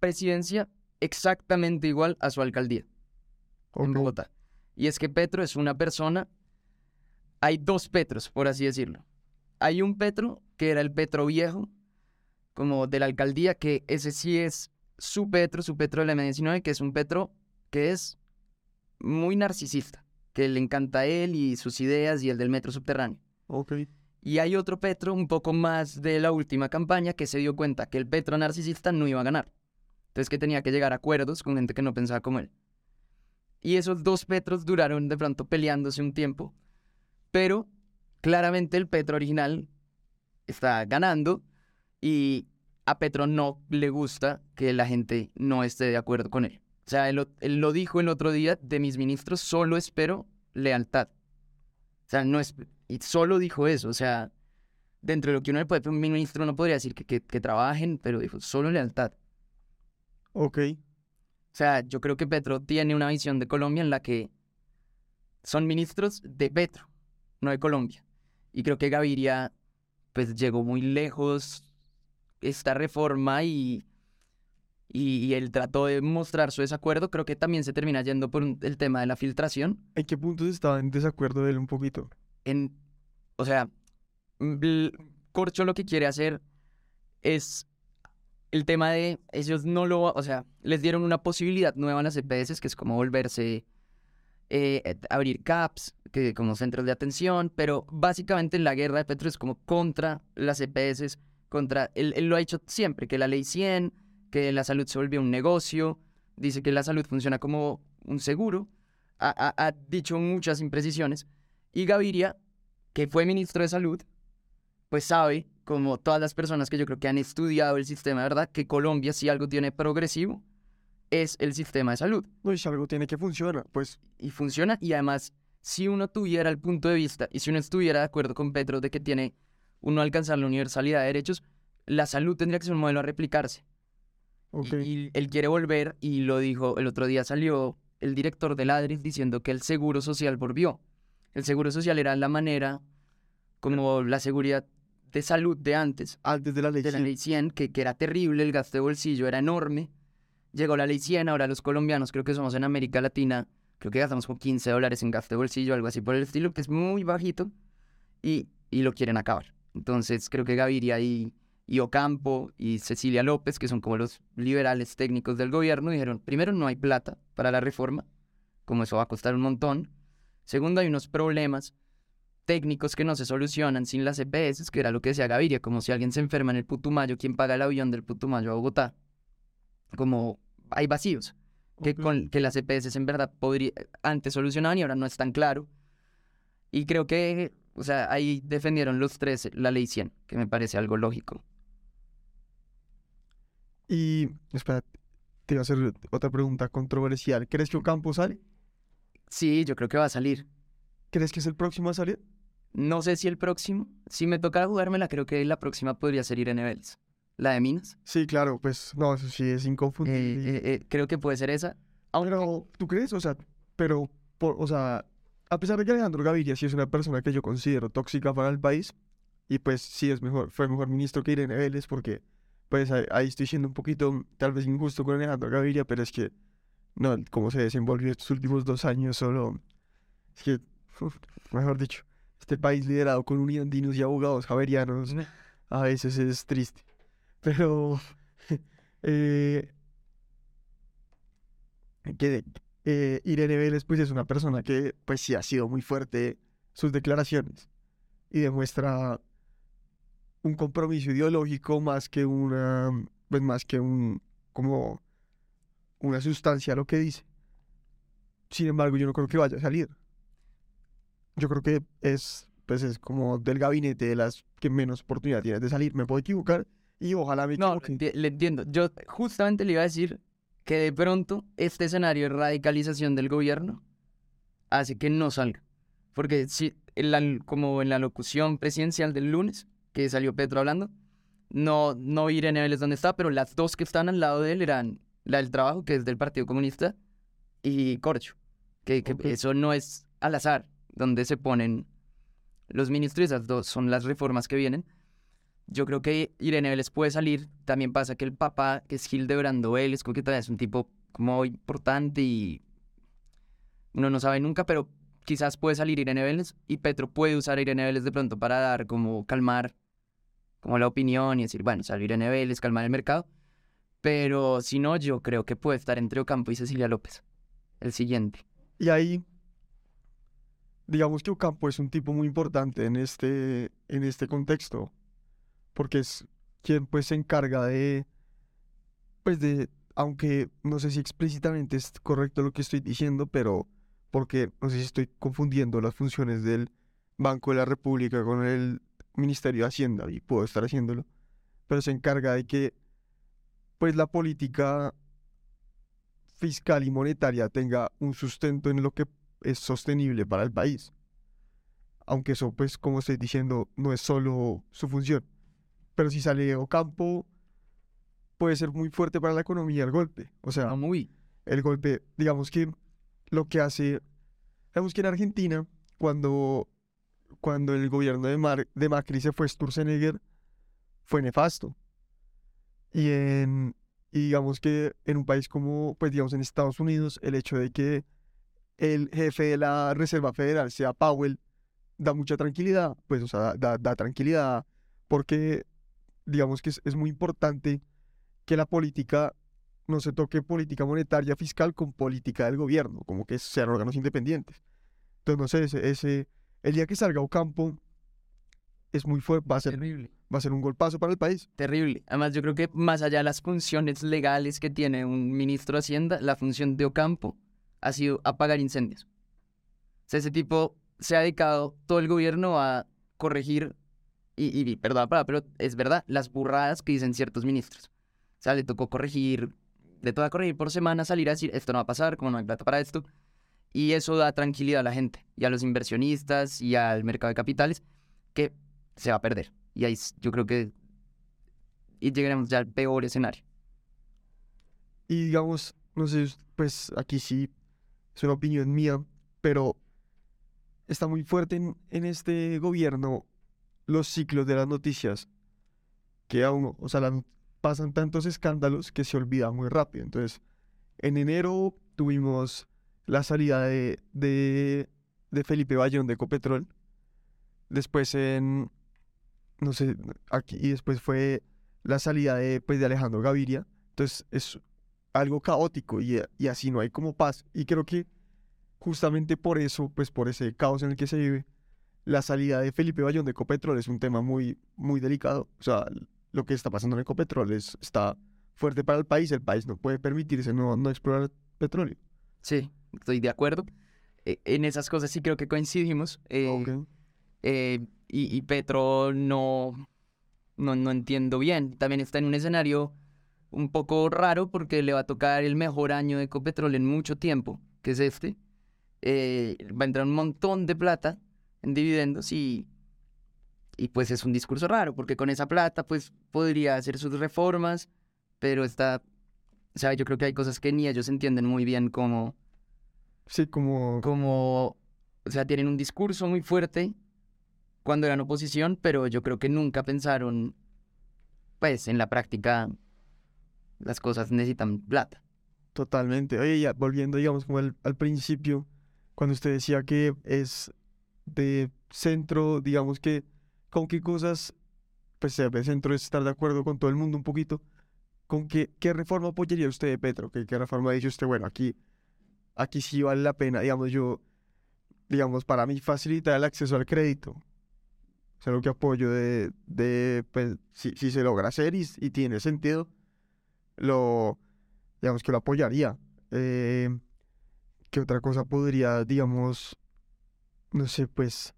S3: presidencia exactamente igual a su alcaldía en
S2: Ok.
S3: Bogotá. Y es que Petro es una persona, hay dos Petros, por así decirlo. Hay un Petro que era el Petro viejo, como de la alcaldía, que ese sí es su Petro, su Petro de la M19, que es un Petro que es muy narcisista, que le encanta a él y sus ideas y el del metro subterráneo. Y hay otro Petro un poco más de la última campaña que se dio cuenta que el Petro narcisista no iba a ganar. Entonces que tenía que llegar a acuerdos con gente que no pensaba como él. Y esos dos Petros duraron de pronto peleándose un tiempo. Pero claramente el Petro original está ganando y a Petro no le gusta que la gente no esté de acuerdo con él. O sea, él, él lo dijo el otro día, de mis ministros solo espero lealtad. O sea, no es... Y solo dijo eso, o sea, dentro de lo que uno le puede, un ministro no podría decir que, que, que trabajen, pero dijo solo lealtad.
S2: Ok.
S3: O sea, yo creo que Petro tiene una visión de Colombia en la que son ministros de Petro, no de Colombia. Y creo que Gaviria, pues, llegó muy lejos esta reforma y, y, y él trató de mostrar su desacuerdo. Creo que también se termina yendo por el tema de la filtración.
S2: ¿En qué puntos estaba en desacuerdo de él un poquito?
S3: en, o sea, mm, Corcho lo que quiere hacer es el tema de ellos no lo, o sea, les dieron una posibilidad nueva a las EPS, que es como volverse, eh, abrir CAPS, que como centros de atención, pero básicamente la guerra de Petro es como contra las EPS, contra, él, él lo ha hecho siempre, que la ley 100, que la salud se volvió un negocio, dice que la salud funciona como un seguro, ha, ha- ha dicho muchas imprecisiones, y Gaviria, que fue ministro de salud, pues sabe, como todas las personas que yo creo que han estudiado el sistema, ¿verdad? Que Colombia, si algo tiene progresivo, es el sistema de salud.
S2: Si algo tiene que funcionar, pues
S3: Y funciona, y además, si uno tuviera el punto de vista, y si uno estuviera de acuerdo con Petro de que tiene uno alcanzar la universalidad de derechos, la salud tendría que ser un modelo a replicarse.
S2: ok.
S3: Y, y él quiere volver, y lo dijo, el otro día salió el director de Ladris diciendo que el seguro social volvió. El seguro social era la manera, como la seguridad de salud de antes,
S2: Antes de la ley.
S3: de la
S2: sí.
S3: ley 100, que, que era terrible, el gasto de bolsillo era enorme. Llegó la ley 100, ahora los colombianos, creo que somos en América Latina, creo que gastamos como 15 dólares en gasto de bolsillo, algo así por el estilo, que es muy bajito, y, y lo quieren acabar. Entonces creo que Gaviria y, y Ocampo y Cecilia López, que son como los liberales técnicos del gobierno, dijeron, primero, no hay plata para la reforma, como eso va a costar un montón. Segundo, hay unos problemas técnicos que no se solucionan sin las EPS, que era lo que decía Gaviria, como si alguien se enferma en el Putumayo, ¿quién paga el avión del Putumayo a Bogotá? Como hay vacíos que, con, que las EPS en verdad podría, antes solucionaban y ahora no es tan claro. Y creo que, o sea, ahí defendieron los tres la ley 100, que me parece algo lógico.
S2: Y, espera, te iba a hacer otra pregunta controversial. ¿Crees que Ocampo sale?
S3: Sí, yo creo que va a salir.
S2: ¿Crees que es el próximo a salir?
S3: No sé si el próximo, si me tocara jugármela, creo que la próxima podría ser Irene Vélez. la de Minas.
S2: Sí, claro, pues no, eso sí es
S3: Eh,
S2: inconfundible.
S3: eh, eh, creo que puede ser esa. Aunque-
S2: Pero, ¿tú crees? O sea, pero, por, o sea, a pesar de que Alejandro Gaviria sí es una persona que yo considero tóxica para el país, y pues sí es mejor, fue mejor ministro que Irene Vélez, porque pues ahí, ahí estoy siendo un poquito tal vez injusto con Alejandro Gaviria, pero es que, no, cómo se desenvolvió estos últimos dos años solo, es que, uf, mejor dicho, este país liderado con uniandinos y abogados javerianos, a veces es triste. Pero eh, que eh, Irene Vélez pues es una persona que pues sí ha sido muy fuerte sus declaraciones y demuestra un compromiso ideológico más que una pues más que un como una sustancia a lo que dice. Sin embargo, yo no creo que vaya a salir. Yo creo que es pues es como del gabinete de las que menos oportunidad tiene de salir. Me puedo equivocar y ojalá me
S3: No,
S2: equivoque.
S3: le entiendo. Yo justamente le iba a decir que de pronto este escenario de radicalización del gobierno hace que no salga. Porque si, en la- como en la locución presidencial del lunes, que salió Petro hablando, no, no Irene Vélez donde está, pero las dos que están al lado de él eran la del trabajo, que es del Partido Comunista, y Corcho. Que, que
S2: Ok.
S3: eso no es al azar, donde se ponen los ministros, esas dos son las reformas que vienen. Yo creo que Irene Vélez puede salir. También pasa que el papá, que es Hildebrando Vélez, como que todavía es un tipo como importante y uno no sabe nunca, pero quizás puede salir Irene Vélez y Petro puede usar a Irene Vélez de pronto para dar como calmar como la opinión y decir, bueno, salió Irene Vélez, calmar el mercado. Pero si no, yo creo que puede estar entre Ocampo y Cecilia López. El siguiente.
S2: Y ahí, digamos que Ocampo es un tipo muy importante en este, en este contexto, porque es quien pues se encarga de, pues de, aunque no sé si explícitamente es correcto lo que estoy diciendo, pero porque no sé si estoy confundiendo las funciones del Banco de la República con el Ministerio de Hacienda, y puedo estar haciéndolo, pero se encarga de que pues la política fiscal y monetaria tenga un sustento en lo que es sostenible para el país. Aunque eso, pues, como estoy diciendo, no es solo su función. Pero si sale Ocampo, puede ser muy fuerte para la economía el golpe. O sea,
S3: No muy.
S2: el golpe, digamos que lo que hace, digamos que en Argentina, cuando, cuando el gobierno de, Mar- de Macri se fue Sturzenegger, fue nefasto. Y en, y digamos que en un país como, pues digamos en Estados Unidos, el hecho de que el jefe de la Reserva Federal sea Powell da mucha tranquilidad, pues o sea, da, da- da tranquilidad porque digamos que es, es muy importante que la política no se toque política monetaria fiscal con política del gobierno, como que sean órganos independientes. Entonces, no sé, ese, ese- el día que salga Ocampo es muy fuerte, va a ser,
S3: Terrible.
S2: va a ser un golpazo para el país.
S3: Terrible. Además, yo creo que más allá de las funciones legales que tiene un ministro de Hacienda, la función de Ocampo ha sido apagar incendios. O sea, ese tipo se ha dedicado todo el gobierno a corregir, y, y perdón pero es verdad, las burradas que dicen ciertos ministros. O sea, le tocó corregir, le toca corregir por semana, salir a decir, esto no va a pasar, como no hay plata para esto. Y eso da tranquilidad a la gente, y a los inversionistas, y al mercado de capitales, que se va a perder. Y ahí yo creo que y llegaremos ya al peor escenario.
S2: Y digamos, no sé, pues aquí sí es una opinión mía, pero está muy fuerte en, en este gobierno los ciclos de las noticias, que a uno, o sea, la- pasan tantos escándalos que se olvida muy rápido. Entonces, en enero tuvimos la salida de, de, de Felipe Bayón de Ecopetrol, después en, no sé, aquí, y después fue la salida de, pues, de Alejandro Gaviria. Entonces, es algo caótico y, y así no hay como paz. Y creo que justamente por eso, pues por ese caos en el que se vive, la salida de Felipe Bayón de Ecopetrol es un tema muy, muy delicado. O sea, lo que está pasando en Ecopetrol es, está fuerte para el país. El país no puede permitirse no, no explorar petróleo.
S3: Sí, estoy de acuerdo. Eh, en esas cosas sí creo que coincidimos. eh, eh, y, y Petro no, no, no entiendo bien. También está en un escenario un poco raro porque le va a tocar el mejor año de Ecopetrol en mucho tiempo, que es este. Eh, va a entrar un montón de plata en dividendos y y pues es un discurso raro, porque con esa plata pues podría hacer sus reformas, pero está, o sea, yo creo que hay cosas que ni ellos entienden muy bien como,
S2: Sí, como...
S3: como, o sea, tienen un discurso muy fuerte cuando eran oposición, pero yo creo que nunca pensaron, pues en la práctica las cosas necesitan plata.
S2: Totalmente. Oye, ya volviendo, digamos, como al, al principio, cuando usted decía que es de centro, digamos que, ¿con qué cosas, pues de centro es estar de acuerdo con todo el mundo un poquito? ¿Con qué, qué reforma apoyaría usted de Petro? ¿Qué, qué reforma dice usted? Bueno, aquí, aquí sí vale la pena, digamos, yo, digamos, para mí facilitar el acceso al crédito. Es algo que apoyo de, de pues, si, si se logra hacer y, y tiene sentido, lo, digamos que lo apoyaría. Eh, ¿qué otra cosa podría, digamos, no sé, pues,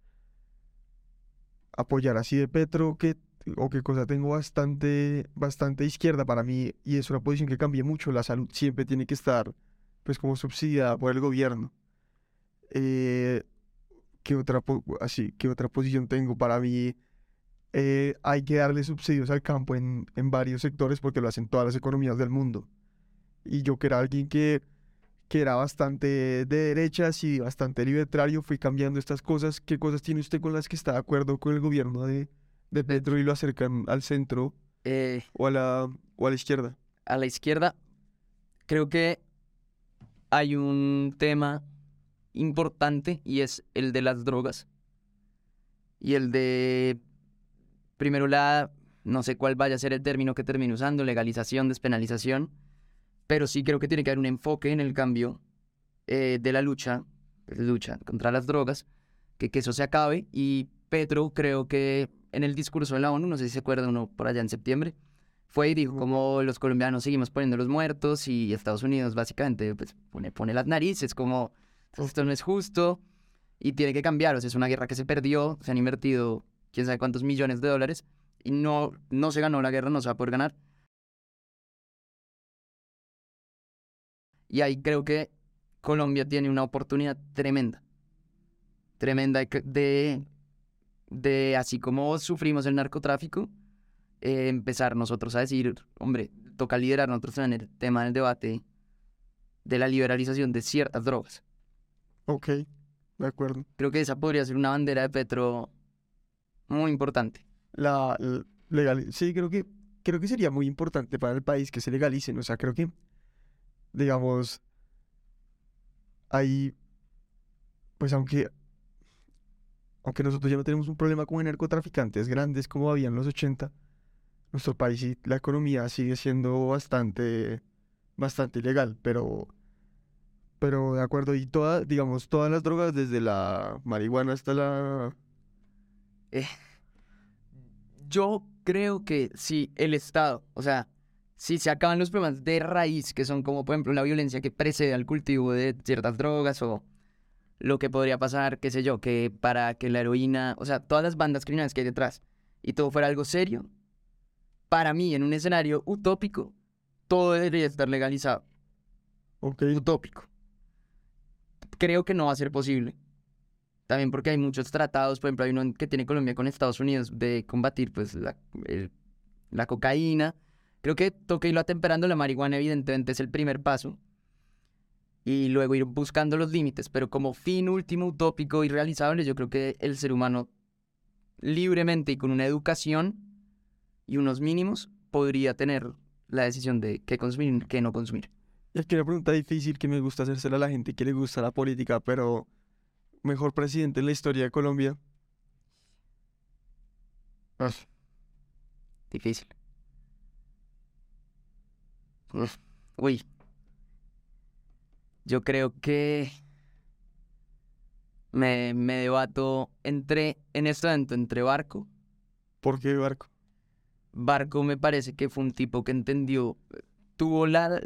S2: apoyar así de Petro? ¿Qué, o qué cosa tengo bastante, bastante izquierda para mí y es una posición que cambia mucho. La salud siempre tiene que estar, pues, como subsidiada por el gobierno. Eh, ¿qué otra, así, qué otra posición tengo para mí? Eh, hay que darle subsidios al campo en, en varios sectores porque lo hacen todas las economías del mundo. Y yo que era alguien que, que era bastante de derechas y bastante libertario, fui cambiando estas cosas. ¿Qué cosas tiene usted con las que está de acuerdo con el gobierno de, de Petro y lo acercan al centro
S3: Eh,
S2: o a la, o a la izquierda?
S3: a la izquierda, creo que hay un tema importante y es el de las drogas. Y el de, primero la, no sé cuál vaya a ser el término que termine usando, legalización, despenalización, pero sí creo que tiene que haber un enfoque en el cambio eh, de la lucha, pues, lucha contra las drogas, que, que eso se acabe. Y Petro creo que en el discurso de la ONU, no sé si se acuerda uno por allá en septiembre, fue y dijo como los colombianos seguimos poniendo los muertos y Estados Unidos básicamente pues pone, pone las narices como esto no es justo y tiene que cambiar, o sea, es una guerra que se perdió, se han invertido quién sabe cuántos millones de dólares y no, no se ganó la guerra, no se va a poder ganar. Y ahí creo que Colombia tiene una oportunidad tremenda, tremenda de, de así como sufrimos el narcotráfico, eh, empezar nosotros a decir, hombre, toca liderar nosotros en el tema del debate de la liberalización de ciertas drogas.
S2: Ok, de acuerdo.
S3: Creo que esa podría ser una bandera de Petro muy importante.
S2: La, l- legal, sí, creo que, creo que sería muy importante para el país que se legalicen. O sea, creo que, digamos, ahí, pues aunque, aunque nosotros ya no tenemos un problema con narcotraficantes grandes como había en los 80, nuestro país y la economía sigue siendo bastante, bastante ilegal, pero, pero de acuerdo, y todas, digamos, todas las drogas, desde la marihuana hasta la...
S3: Eh, yo creo que si el Estado, o sea, si se acaban los problemas de raíz, que son como por ejemplo la violencia que precede al cultivo de ciertas drogas o lo que podría pasar, qué sé yo, que para que la heroína, o sea, todas las bandas criminales que hay detrás y todo fuera algo serio, para mí en un escenario utópico, todo debería estar legalizado.
S2: Ok,
S3: utópico. Creo que no va a ser posible. También porque hay muchos tratados, por ejemplo, hay uno que tiene Colombia con Estados Unidos de combatir pues la, el- la cocaína. Creo que toca irlo atemperando, la marihuana evidentemente es el primer paso. Y luego ir buscando los límites, pero como fin último, utópico y realizable, yo creo que el ser humano libremente y con una educación y unos mínimos podría tener la decisión de qué consumir y qué no consumir.
S2: Y aquí una pregunta difícil que me gusta hacérsela a la gente que le gusta la política, pero mejor presidente en la historia de Colombia. Ah,
S3: Difícil. Mm, Uy. Yo creo que me, me debato entre, en este momento, entre Barco.
S2: ¿Por qué Barco?
S3: Barco me parece que fue un tipo que entendió, tuvo la,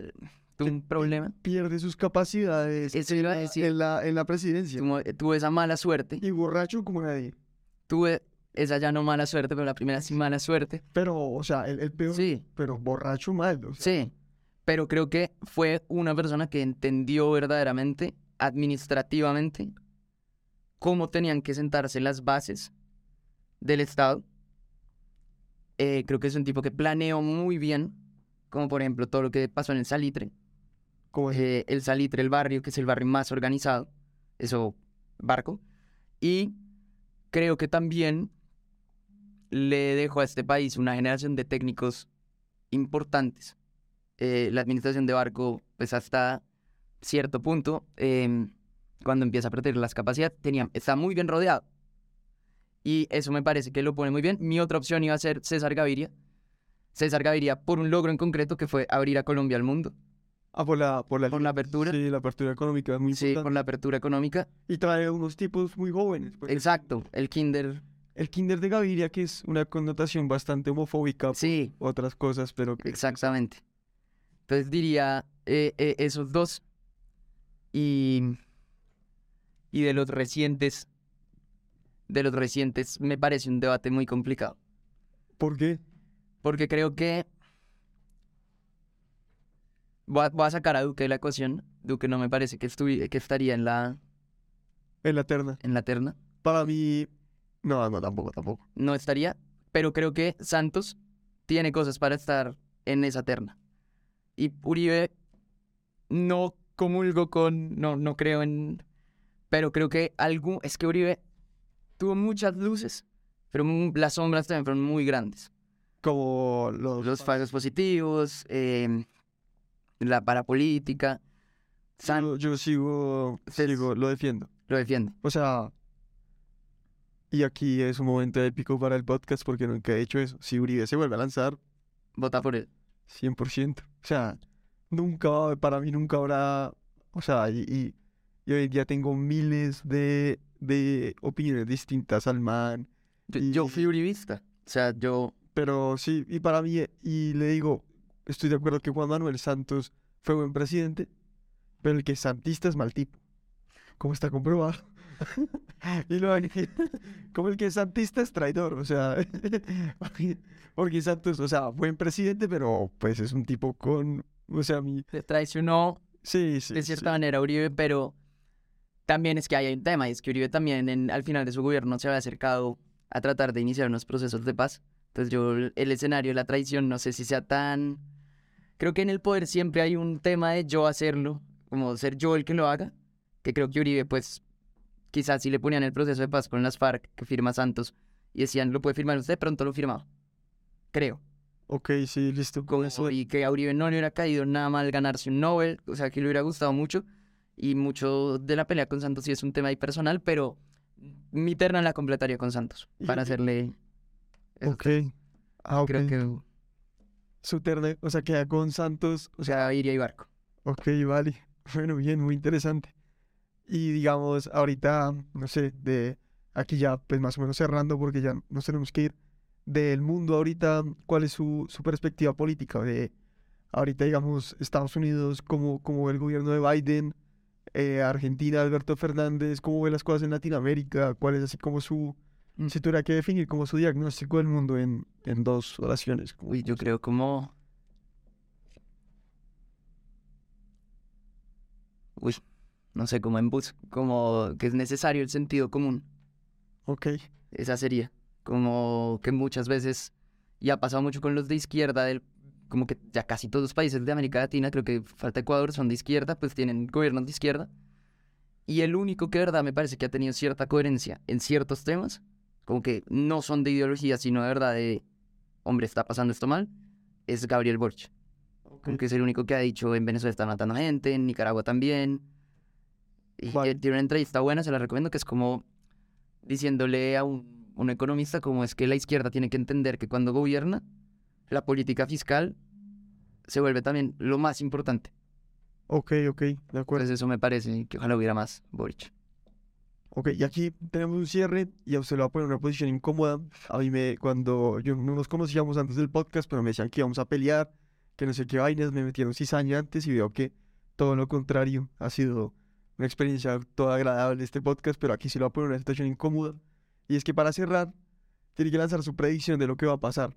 S3: un problema,
S2: Pierde sus capacidades
S3: Eso
S2: en la,
S3: decir.
S2: en la, en la presidencia.
S3: tuvo, tuvo esa mala suerte.
S2: Y borracho como nadie.
S3: Tuve esa ya no mala suerte, pero la primera sí mala suerte.
S2: Pero, o sea, el, el peor,
S3: Sí.
S2: pero borracho mal. o sea,
S3: Sí, pero creo que fue una persona que entendió verdaderamente, administrativamente, cómo tenían que sentarse las bases del Estado. Eh, creo que es un tipo que planeó muy bien, como por ejemplo todo lo que pasó en el Salitre. Eh, el Salitre, el barrio, que es el barrio más organizado, eso, barco. Y creo que también le dejó a este país una generación de técnicos importantes. Eh, la administración de barco, pues hasta cierto punto, em, cuando empieza a perder las capacidades, tenía, está muy bien rodeado. Y eso me parece que lo pone muy bien. Mi otra opción iba a ser César Gaviria. César Gaviria por un logro en concreto que fue abrir a Colombia al mundo.
S2: Ah, por la, por la,
S3: por la apertura.
S2: Sí, la apertura económica es muy
S3: Sí,
S2: importante.
S3: con la apertura económica.
S2: Y trae unos tipos muy jóvenes. pues.
S3: Exacto, el kinder.
S2: El Kinder de Gaviria, que es una connotación bastante homofóbica por
S3: Sí,
S2: otras cosas, pero que
S3: exactamente. Entonces diría eh, eh, esos dos. Y, y de los recientes, de los recientes me parece un debate muy complicado.
S2: ¿Por qué?
S3: Porque creo que voy a, voy a sacar a Duque de la ecuación. Duque no me parece que, que estaría en la,
S2: En la terna.
S3: en la terna.
S2: Para mí, no, no, tampoco, tampoco.
S3: no estaría, pero creo que Santos tiene cosas para estar en esa terna. Y Uribe no comulgo con, no, no creo en, pero creo que algún, es que Uribe tuvo muchas luces, pero mu- las sombras también fueron muy grandes.
S2: Como los...
S3: Los falsos positivos, em, la parapolítica, San
S2: yo, yo sigo,
S3: Se-
S2: sigo, lo defiendo.
S3: lo defiende.
S2: O sea, y aquí es un momento épico para el podcast porque nunca he hecho eso. Si Uribe se vuelve a lanzar,
S3: Vota por él.
S2: 100%. O sea, nunca, para mí nunca habrá, o sea, y, y, y hoy en día tengo miles de, de opiniones distintas al man,
S3: Yo, yo
S2: Y-
S3: fui uribista, o sea, yo,
S2: pero sí, y para mí, y le digo, estoy de acuerdo que Juan Manuel Santos fue buen presidente, pero el que es santista es mal tipo. ¿Cómo está comprobado? y luego, como el que es santista es traidor, o sea, porque- Santos, o sea, buen presidente, pero pues es un tipo con, o sea, mi,
S3: se traicionó
S2: sí, sí,
S3: de
S2: sí.
S3: cierta manera Uribe, pero también es que hay un tema, y es que Uribe también en- al final de su gobierno se había acercado a tratar de iniciar unos procesos de paz. Entonces yo el el escenario de la traición no sé si sea tan... Creo que en el poder siempre hay un tema de yo hacerlo, como ser yo el que lo haga, que creo que Uribe pues quizás si le ponían el proceso de paz con las FARC que firma Santos y decían lo puede firmar usted, pronto lo firmaba. Creo.
S2: Ok, sí, listo.
S3: Como,
S2: eso
S3: y que a Uribe no le hubiera caído nada mal ganarse un Nobel, o sea, que le hubiera gustado mucho. Y mucho de la pelea con Santos sí es un tema ahí personal, pero mi terna la completaría con Santos para hacerle.
S2: Ok. Ah, ok.
S3: Creo que.
S2: Su terna, o sea, queda con Santos,
S3: O sea, iría y barco.
S2: Ok, vale. Bueno, bien, muy interesante. Y digamos, ahorita, no sé, de aquí ya, pues más o menos cerrando, porque ya nos tenemos que ir. Del mundo ahorita, ¿cuál es su, su perspectiva política? De ahorita, digamos, Estados Unidos, ¿cómo, cómo ve el gobierno de Biden? Eh, Argentina, Alberto Fernández, ¿cómo ve las cosas en Latinoamérica? ¿Cuál es así como su,
S3: Mm.
S2: si tuviera que definir como su diagnóstico del mundo en, en dos oraciones?
S3: Uy, yo creo como. Uy, no sé, como en bus, como que es necesario el sentido común.
S2: Ok,
S3: Esa sería. Como que muchas veces, y ha pasado mucho con los de izquierda, del, como que ya casi todos los países de América Latina, creo que falta Ecuador, son de izquierda, pues tienen gobiernos de izquierda. Y el único que de verdad me parece que ha tenido cierta coherencia en ciertos temas, como que no son de ideología, sino de verdad de, hombre, está pasando esto mal, es Gabriel Boric. Como que es el único que ha dicho en Venezuela están matando gente, en Nicaragua también. Y
S2: Vale.
S3: tiene una entrevista buena, se la recomiendo, que es como diciéndole a un, un economista cómo es que la izquierda tiene que entender que cuando gobierna, la política fiscal se vuelve también lo más importante.
S2: ok, ok, de acuerdo.
S3: Pues eso me parece que ojalá hubiera más Boric.
S2: Ok, y aquí tenemos un cierre y a usted lo va a poner en una posición incómoda. A mí me, cuando yo no nos conocíamos antes del podcast, pero me decían que íbamos a pelear, que no sé qué vainas, me metieron cizaña antes y veo que todo lo contrario, ha sido una experiencia toda agradable este podcast, pero aquí sí lo va a poner en una situación incómoda. Y es que para cerrar, tiene que lanzar su predicción de lo que va a pasar,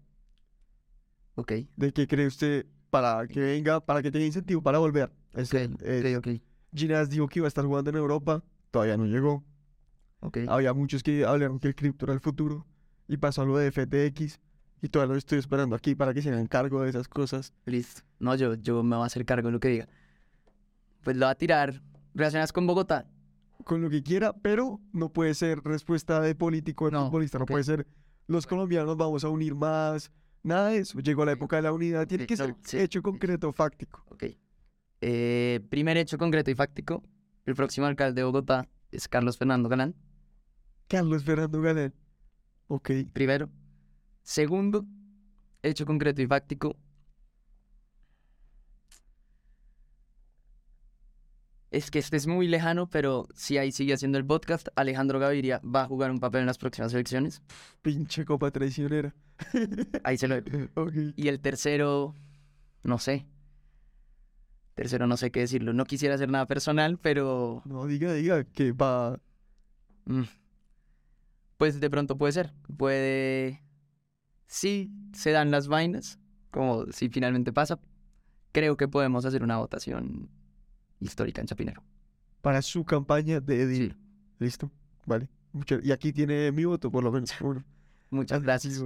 S3: Ok,
S2: de qué cree usted para que venga, para que tenga incentivo para volver. Es,
S3: ok,
S2: es-
S3: ok, ok.
S2: Ginás dijo que iba a estar jugando en Europa, todavía no llegó.
S3: Ok.
S2: Había muchos que hablaron que el cripto era el futuro. y pasó lo de FTX y todavía lo estoy esperando aquí para que se hagan cargo de esas cosas.
S3: Listo. No, yo, yo me voy a hacer cargo de lo que diga. Pues lo va a tirar relacionadas con Bogotá.
S2: Con lo que quiera, pero no puede ser respuesta de político, de
S3: No,
S2: futbolista, no
S3: ok.
S2: puede ser los colombianos vamos a unir más, nada de eso. Llegó la época de la unidad, tiene
S3: Sí,
S2: que
S3: no,
S2: ser
S3: sí,
S2: hecho concreto, fáctico.
S3: Ok. Eh, primer hecho concreto y fáctico. El próximo alcalde de Bogotá es Carlos Fernando Galán.
S2: Carlos Fernando Galán. Ok,
S3: Primero. Segundo, hecho concreto y fáctico. Es que este es muy lejano, pero si ahí sigue haciendo el podcast, Alejandro Gaviria va a jugar un papel en las próximas elecciones.
S2: pinche copa traicionera.
S3: Ahí se lo...
S2: Ok.
S3: Y el tercero, no sé. Tercero, no sé qué decirlo. No quisiera hacer nada personal, pero
S2: No, diga, diga que va.
S3: mm, pues de pronto puede ser. Puede... Si se dan las vainas, como si finalmente pasa, creo que podemos hacer una votación histórica en Chapinero.
S2: para su campaña de edil.
S3: Sí.
S2: ¿Listo? Vale. Y aquí tiene mi voto, por lo menos.
S3: Muchas gracias.